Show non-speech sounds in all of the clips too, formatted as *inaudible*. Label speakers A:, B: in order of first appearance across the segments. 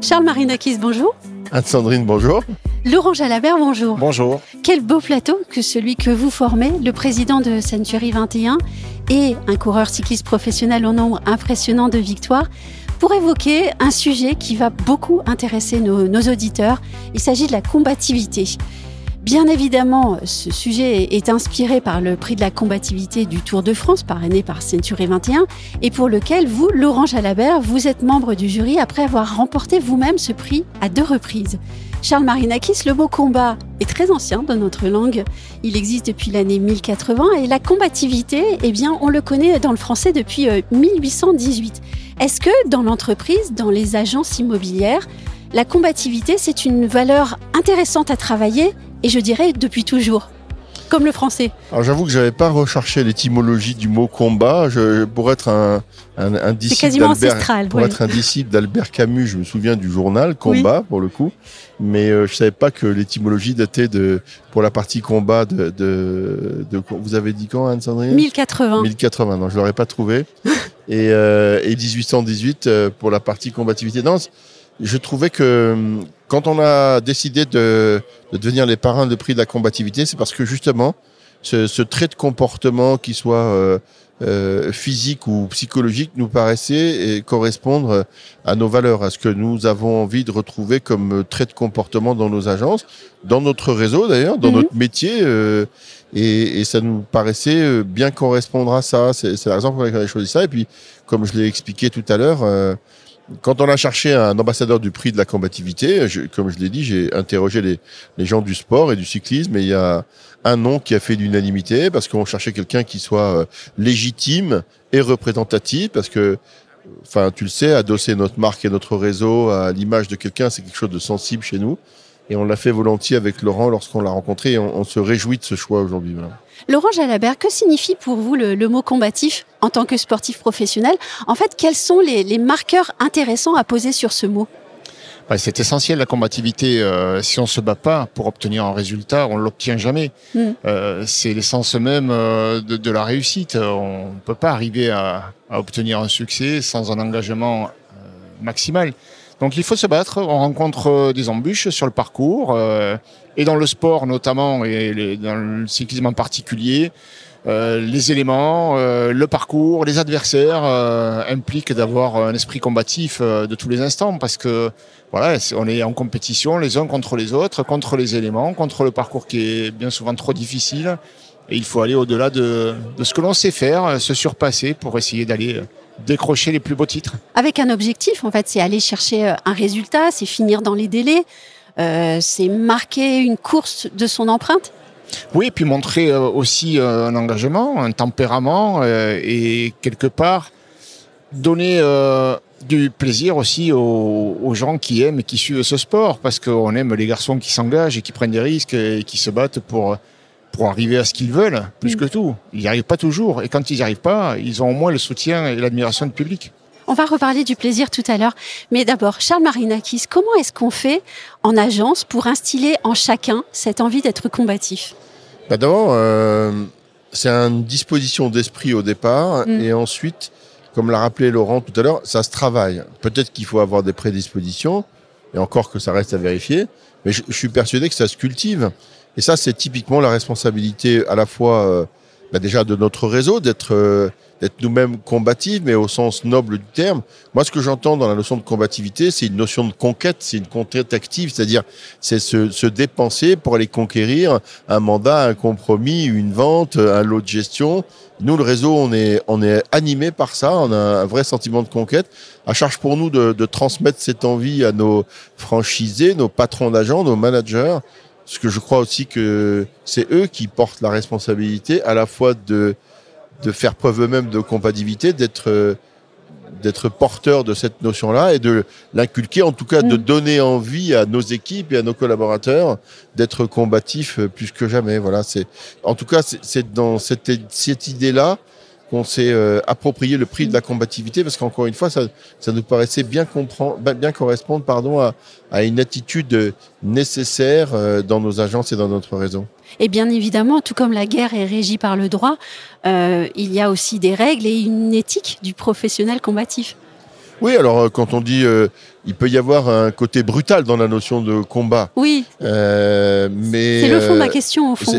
A: Charles Marinakis, bonjour.
B: Anne-Sandrine, bonjour.
A: Laurent Jalabert, bonjour.
C: Bonjour.
A: Quel beau plateau que celui que vous formez, le président de Century 21 et un coureur cycliste professionnel au nombre impressionnant de victoires, pour évoquer un sujet qui va beaucoup intéresser nos, nos auditeurs. Il s'agit de la combativité. Bien évidemment, ce sujet est inspiré par le prix de la combativité du Tour de France, parrainé par Century 21, et pour lequel vous, Laurent Jalabert, vous êtes membre du jury après avoir remporté vous-même ce prix à deux reprises. Charles Marinakis, le mot combat est très ancien dans notre langue. Il existe depuis l'année 1080 et la combativité, eh bien, on le connaît dans le français depuis 1818. Euh, Est-ce que dans l'entreprise, dans les agences immobilières, la combativité, c'est une valeur intéressante à travailler et je dirais depuis toujours comme le français.
B: Alors j'avoue que j'avais pas recherché l'étymologie du mot combat. Je, pour être un, un, un disciple d'Albert, pour
A: oui.
B: être un disciple d'Albert Camus, je me souviens du journal combat oui. pour le coup, mais euh, je savais pas que l'étymologie datait de pour la partie combat de, de, de vous avez dit quand Anne Sandrine?
A: 1080.
B: 1080. Non, je l'aurais pas trouvé. *laughs* et, euh, et 1818 euh, pour la partie combativité. Non, je trouvais que hum, quand on a décidé de, de, devenir les parrains de prix de la combativité, c'est parce que justement, ce, ce, trait de comportement, qui soit euh, euh, physique ou psychologique, nous paraissait correspondre à nos valeurs, à ce que nous avons envie de retrouver comme trait de comportement dans nos agences, dans notre réseau d'ailleurs, dans mmh. notre métier. Euh, et, et, ça nous paraissait bien correspondre à ça. C'est la raison pour laquelle on a choisi ça. Et puis, comme je l'ai expliqué tout à l'heure, quand on a cherché un ambassadeur du prix de la combativité, comme je l'ai dit, j'ai interrogé les, les, gens du sport et du cyclisme et il y a un nom qui a fait l'unanimité parce qu'on cherchait quelqu'un qui soit légitime et représentatif parce que enfin tu le sais adosser notre marque et notre réseau à l'image de quelqu'un c'est quelque chose de sensible chez nous et on l'a fait volontiers avec Laurent lorsqu'on l'a rencontré et on, on, se réjouit de ce choix aujourd'hui. Voilà.
A: Laurent Jalabert, que signifie pour vous le, le, mot combatif en tant que sportif professionnel? En fait, quels sont les, les, marqueurs intéressants à poser sur ce mot?
C: Bah, C'est essentiel la combativité. Euh, si on se bat pas pour obtenir un résultat, on l'obtient jamais. Mm. Euh, c'est l'essence même euh, de, de, la réussite. On ne peut pas arriver à, à, obtenir un succès sans un engagement euh, maximal. Donc il faut se battre, on rencontre des embûches sur le parcours, euh, et dans le sport notamment, et dans le cyclisme en particulier, euh, les éléments, euh, le parcours, les adversaires euh, impliquent d'avoir un esprit combatif euh, de tous les instants, parce que voilà, on est en compétition les uns contre les autres, contre les éléments, contre le parcours qui est bien souvent trop difficile, et il faut aller au-delà de, de ce que l'on sait faire, se surpasser pour essayer d'aller décrocher les plus beaux titres.
A: Avec un objectif, en fait, c'est aller chercher un résultat, c'est finir dans les délais, euh, c'est marquer une course de son empreinte.
C: Oui, et puis montrer euh, aussi euh, un engagement, un tempérament, et quelque part donner du plaisir aussi aux, aux, gens qui aiment et qui suivent ce sport, parce qu'on aime les garçons qui s'engagent et qui prennent des risques et qui se battent pour pour arriver à ce qu'ils veulent, plus mmh. que tout. Ils n'y arrivent pas toujours. Et quand ils n'y arrivent pas, ils ont au moins le soutien et l'admiration du public.
A: On va reparler du plaisir tout à l'heure. Mais d'abord, Charles Marinakis, comment est-ce qu'on fait en agence pour instiller en chacun cette envie d'être combatif?
B: Bah D'abord, euh, c'est une disposition d'esprit au départ. Mmh. Et ensuite, comme l'a rappelé Laurent tout à l'heure, ça se travaille. Peut-être qu'il faut avoir des prédispositions, et encore que ça reste à vérifier. Mais je, je suis persuadé que ça se cultive. Et ça, c'est typiquement la responsabilité à la fois euh, bah déjà de notre réseau, d'être euh, nous-mêmes combatifs, mais au sens noble du terme. Moi, ce que j'entends dans la notion de combativité, c'est une notion de conquête, c'est une conquête active, c'est-à-dire c'est se, se, dépenser pour aller conquérir un mandat, un compromis, une vente, un lot de gestion. Nous, le réseau, on est, on est animé par ça, on a un vrai sentiment de conquête. À charge pour nous de, de transmettre cette envie à nos franchisés, nos patrons d'agents, nos managers, parce que je crois aussi que c'est eux qui portent la responsabilité à la fois de, de faire preuve eux-mêmes de compatibilité, d'être d'être porteur de cette notion-là et de l'inculquer, en tout cas de donner envie à nos équipes et à nos collaborateurs d'être combatifs plus que jamais. Voilà, c'est en tout cas c'est dans cette, cette idée-là qu'on s'est euh, approprié le prix de la combativité parce qu'encore une fois, ça, ça nous paraissait bien, comprendre, bien correspondre pardon, à, à une attitude nécessaire euh, dans nos agences et dans notre réseau.
A: Et bien évidemment, tout comme la guerre est régie par le droit, euh, il y a aussi des règles et une éthique du professionnel combatif.
B: Oui, alors quand on dit, il peut y avoir un côté brutal dans la notion de combat.
A: Oui.
B: mais
A: c'est le fond de ma question au fond.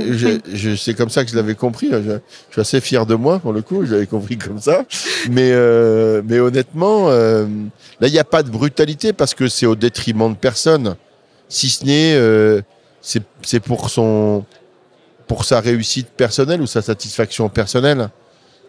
B: C'est comme ça que je l'avais compris. Je, je, suis assez fier de moi pour le coup. Je l'avais compris comme ça. Mais mais honnêtement, là il n'y a pas de brutalité parce que c'est au détriment de personne, si ce n'est c'est pour son pour sa réussite personnelle ou sa satisfaction personnelle.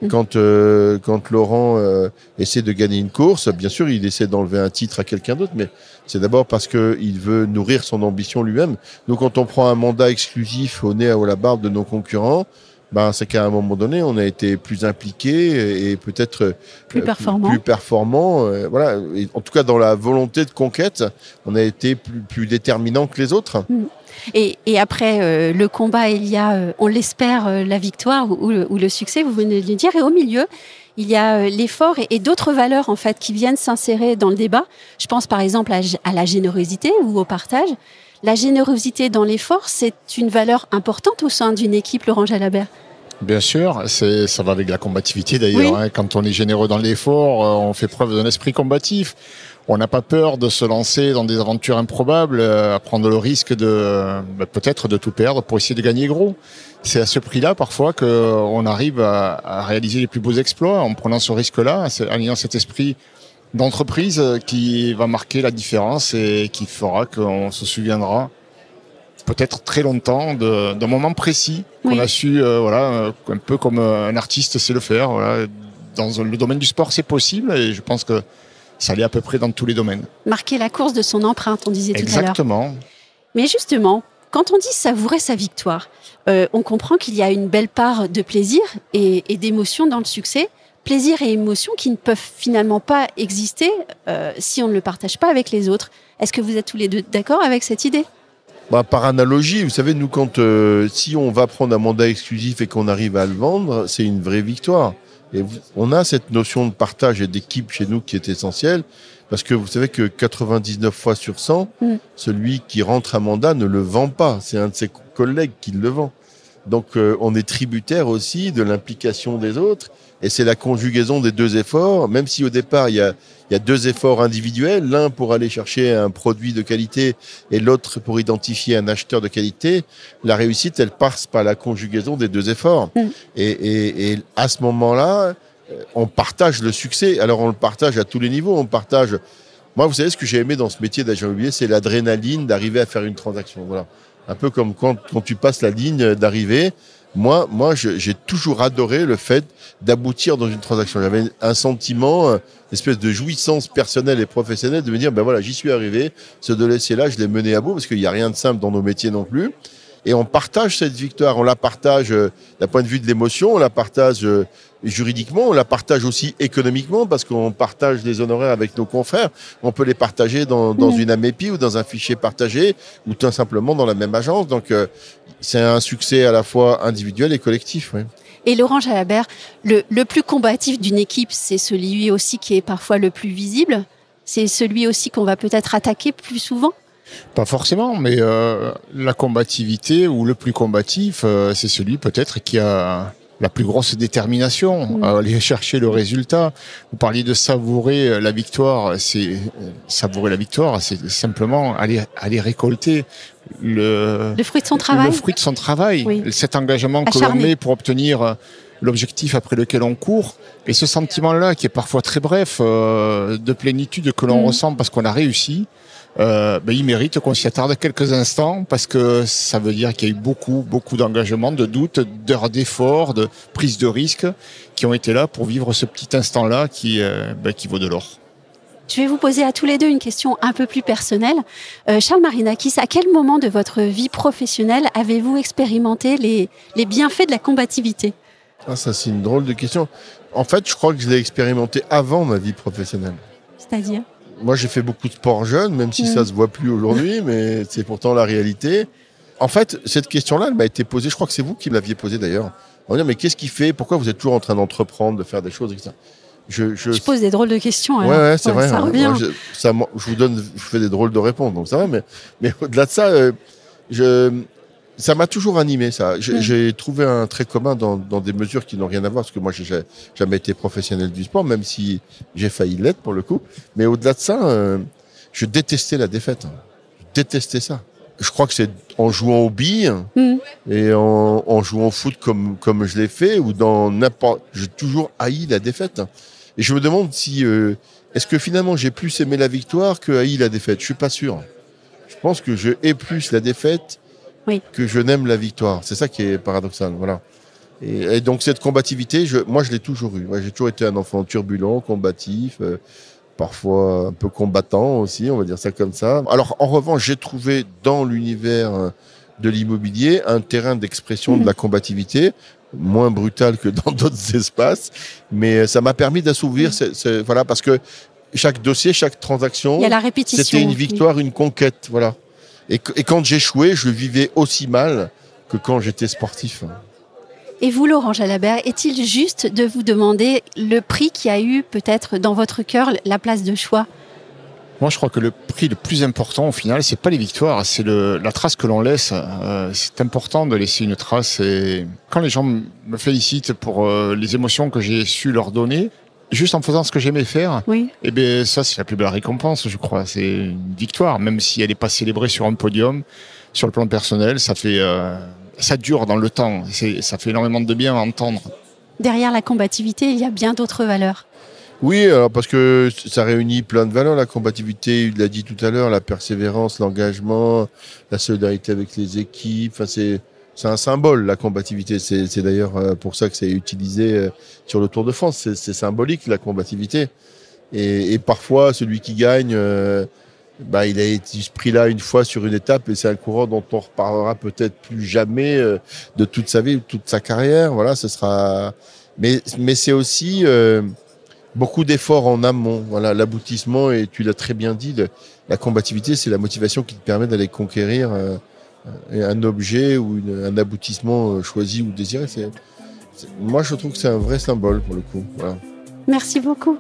B: Mm. Quand, euh, quand Laurent euh, essaie de gagner une course, bien sûr, il essaie d'enlever un titre à quelqu'un d'autre, mais c'est d'abord parce qu'il veut nourrir son ambition lui-même. Donc, quand on prend un mandat exclusif au nez à la barbe de nos concurrents, ben, c'est qu'à un moment donné, on a été plus impliqué et peut-être euh,
A: plus performant.
B: Plus, performant voilà. en tout cas, dans la volonté de conquête, on a été plus, plus déterminant que les autres. Mm.
A: Et, et après euh, le combat, il y a, euh, on l'espère, euh, la victoire ou, le, succès, vous venez de le dire. Et au milieu, il y a l'effort et, d'autres valeurs en fait qui viennent s'insérer dans le débat. Je pense par exemple à, la générosité ou au partage. La générosité dans l'effort, c'est une valeur importante au sein d'une équipe, Laurent Jalabert.
C: Bien sûr, c'est ça va avec la combativité d'ailleurs. Hein. Quand on est généreux dans l'effort, on fait preuve d'un esprit combatif on n'a pas peur de se lancer dans des aventures improbables, euh, à prendre le risque de bah, peut-être de tout perdre pour essayer de gagner gros. C'est à ce prix-là parfois qu'on arrive à, réaliser les plus beaux exploits en prenant ce risque-là, en ayant cet esprit d'entreprise qui va marquer la différence et qui fera qu'on se souviendra peut-être très longtemps d'un moment précis qu'on a su, euh, voilà, un peu comme un artiste sait le faire. Voilà. Dans le domaine du sport, c'est possible et je pense que ça allait à peu près dans tous les domaines.
A: Marquer la course de son empreinte, on disait tout à l'heure.
C: Exactement.
A: Mais justement, quand on dit savourer sa victoire, euh, on comprend qu'il y a une belle part de plaisir et, d'émotion dans le succès. Plaisir et émotion qui ne peuvent finalement pas exister euh, si on ne le partage pas avec les autres. Est-ce que vous êtes tous les deux d'accord avec cette idée?
B: Bah, par analogie, vous savez, nous, quand euh, si on va prendre un mandat exclusif et qu'on arrive à le vendre, c'est une vraie victoire. Et on a cette notion de partage et d'équipe chez nous qui est essentielle, parce que vous savez que 99 fois sur 100, mm. celui qui rentre à mandat ne le vend pas, c'est un de ses collègues qui le vend. Donc euh, on est tributaire aussi de l'implication des autres, et c'est la conjugaison des deux efforts, même si au départ il y a, il y a deux efforts individuels, l'un pour aller chercher un produit de qualité et l'autre pour identifier un acheteur de qualité, la réussite, elle passe par la conjugaison des deux efforts. Mm. Et, et, et, à ce moment-là, euh, on partage le succès. Alors on le partage à tous les niveaux. On partage. Moi, vous savez ce que j'ai aimé dans ce métier d'agent immobilier, c'est l'adrénaline d'arriver à faire une transaction. Voilà, un peu comme quand, quand tu passes la ligne d'arrivée. Moi, moi, j'ai toujours adoré le fait d'aboutir dans une transaction. J'avais un sentiment, une espèce de jouissance personnelle et professionnelle de me dire, ben voilà, j'y suis arrivé. Ce de laisser là, je l'ai mené à bout parce qu'il n'y a rien de simple dans nos métiers non plus. Et on partage cette victoire. On la partage euh, d'un point de vue de l'émotion, on la partage euh, juridiquement, on la partage aussi économiquement parce qu'on partage les honoraires avec nos confrères. On peut les partager dans, dans une AMEPI ou dans un fichier partagé ou tout simplement dans la même agence. Donc, euh, c'est un succès à la fois individuel et collectif. Oui.
A: Et Laurent Jalabert, le, le plus combatif d'une équipe, c'est celui aussi qui est parfois le plus visible? C'est celui aussi qu'on va peut-être attaquer plus souvent?
C: Pas forcément, mais euh, la combativité ou le plus combatif, euh, c'est celui peut-être qui a la plus grosse détermination à aller chercher le résultat. Vous parliez de savourer la victoire, c'est savourer la victoire, c'est simplement aller aller récolter le,
A: le fruit de son travail.
C: Le fruit de son travail, cet engagement que l'on met pour obtenir l'objectif après lequel on court. Et ce sentiment-là, qui est parfois très bref, euh, de plénitude que l'on mm. ressent parce qu'on a réussi, euh, ben, il mérite qu'on s'y attarde quelques instants parce que ça veut dire qu'il y a eu beaucoup, beaucoup d'engagement, de doutes, d'heures d'efforts, de prise de risques qui ont été là pour vivre ce petit instant-là qui, euh, ben, qui vaut de l'or.
A: Je vais vous poser à tous les deux une question un peu plus personnelle. Euh, Charles Marinakis, à quel moment de votre vie professionnelle avez-vous expérimenté les, les bienfaits de la combativité?
B: Ah, Ça, c'est une drôle de question. En fait, je crois que je l'ai expérimenté avant ma vie professionnelle.
A: C'est-à-dire?
B: Moi, j'ai fait beaucoup de sport jeune, même si ça se voit plus aujourd'hui, mais c'est pourtant la réalité. En fait, cette question-là, elle m'a été posée. Je crois que c'est vous qui me l'aviez posée d'ailleurs. On va dire, mais qu'est-ce qui fait Pourquoi vous êtes toujours en train d'entreprendre, de faire des choses, etc.
A: Je, je... pose des drôles de questions.
B: Ouais, ouais c'est vrai. Ça hein. revient. je, vous donne, je fais des drôles de réponses, donc ça va. Mais, mais au-delà de ça, euh, je, ça m'a toujours animé, ça. J'ai trouvé un trait commun dans, dans des mesures qui n'ont rien à voir, parce que moi, j'ai jamais été professionnel du sport, même si j'ai failli l'être pour le coup. Mais au-delà de ça, euh, je détestais la défaite. Je détestais ça. Je crois que c'est en jouant aux billes mm. et en, en, jouant au foot comme, comme je l'ai fait, ou dans n'importe... J'ai toujours haï la défaite. Et je me demande si... Euh, est-ce que finalement j'ai plus aimé la victoire que haï la défaite? Je suis pas sûr. Je pense que je hais plus la défaite que je n'aime la victoire. C'est ça qui est paradoxal. Voilà. Et, donc cette combativité, je, moi je l'ai toujours eu. J'ai toujours été un enfant turbulent, combatif, euh, parfois un peu combattant aussi, on va dire ça comme ça. Alors en revanche, j'ai trouvé dans l'univers euh, de l'immobilier un terrain d'expression de la combativité moins brutal que dans *laughs* d'autres espaces, mais ça m'a permis d'assouvir, voilà, parce que chaque dossier, chaque transaction, c'était une victoire, une conquête, voilà. Et, et quand j'échouais, je vivais aussi mal que quand j'étais sportif.
A: Et vous, Laurent Jalabert, est-il juste de vous demander le prix qui a eu peut-être dans votre cœur la place de choix?
C: Moi, je crois que le prix le plus important, au final, c'est pas les victoires, c'est la trace que l'on laisse. Euh, c'est important de laisser une trace. Et quand les gens me félicitent pour euh, les émotions que j'ai su leur donner, juste en faisant ce que j'aimais faire,
A: oui.
C: et eh bien ça c'est la plus belle récompense, je crois. C'est une victoire, même si elle n'est pas célébrée sur un podium. Sur le plan personnel, ça fait, euh, ça dure dans le temps. Ça fait énormément de bien à entendre.
A: Derrière la combativité, il y a bien d'autres valeurs.
B: Oui, alors parce que ça réunit plein de valeurs, la combativité, il l'a dit tout à l'heure, la persévérance, l'engagement, la solidarité avec les équipes. Enfin, c'est c'est un symbole, la combativité. C'est d'ailleurs euh, pour ça que c'est utilisé euh, sur le Tour de France. C'est symbolique, la combativité. Et, parfois, celui qui gagne, euh, bah, il a été pris là une fois sur une étape et c'est un courant dont on reparlera peut-être plus jamais de toute sa vie, toute sa carrière. Voilà, ce sera. Mais, mais c'est aussi beaucoup d'efforts en amont. Voilà, l'aboutissement, et tu l'as très bien dit, la combativité, c'est la motivation qui te permet d'aller conquérir un objet ou un aboutissement euh, choisi ou désiré. C'est, moi, je trouve que c'est un vrai symbole pour le coup.
A: Merci beaucoup.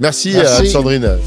B: Merci, Merci. à Sandrine.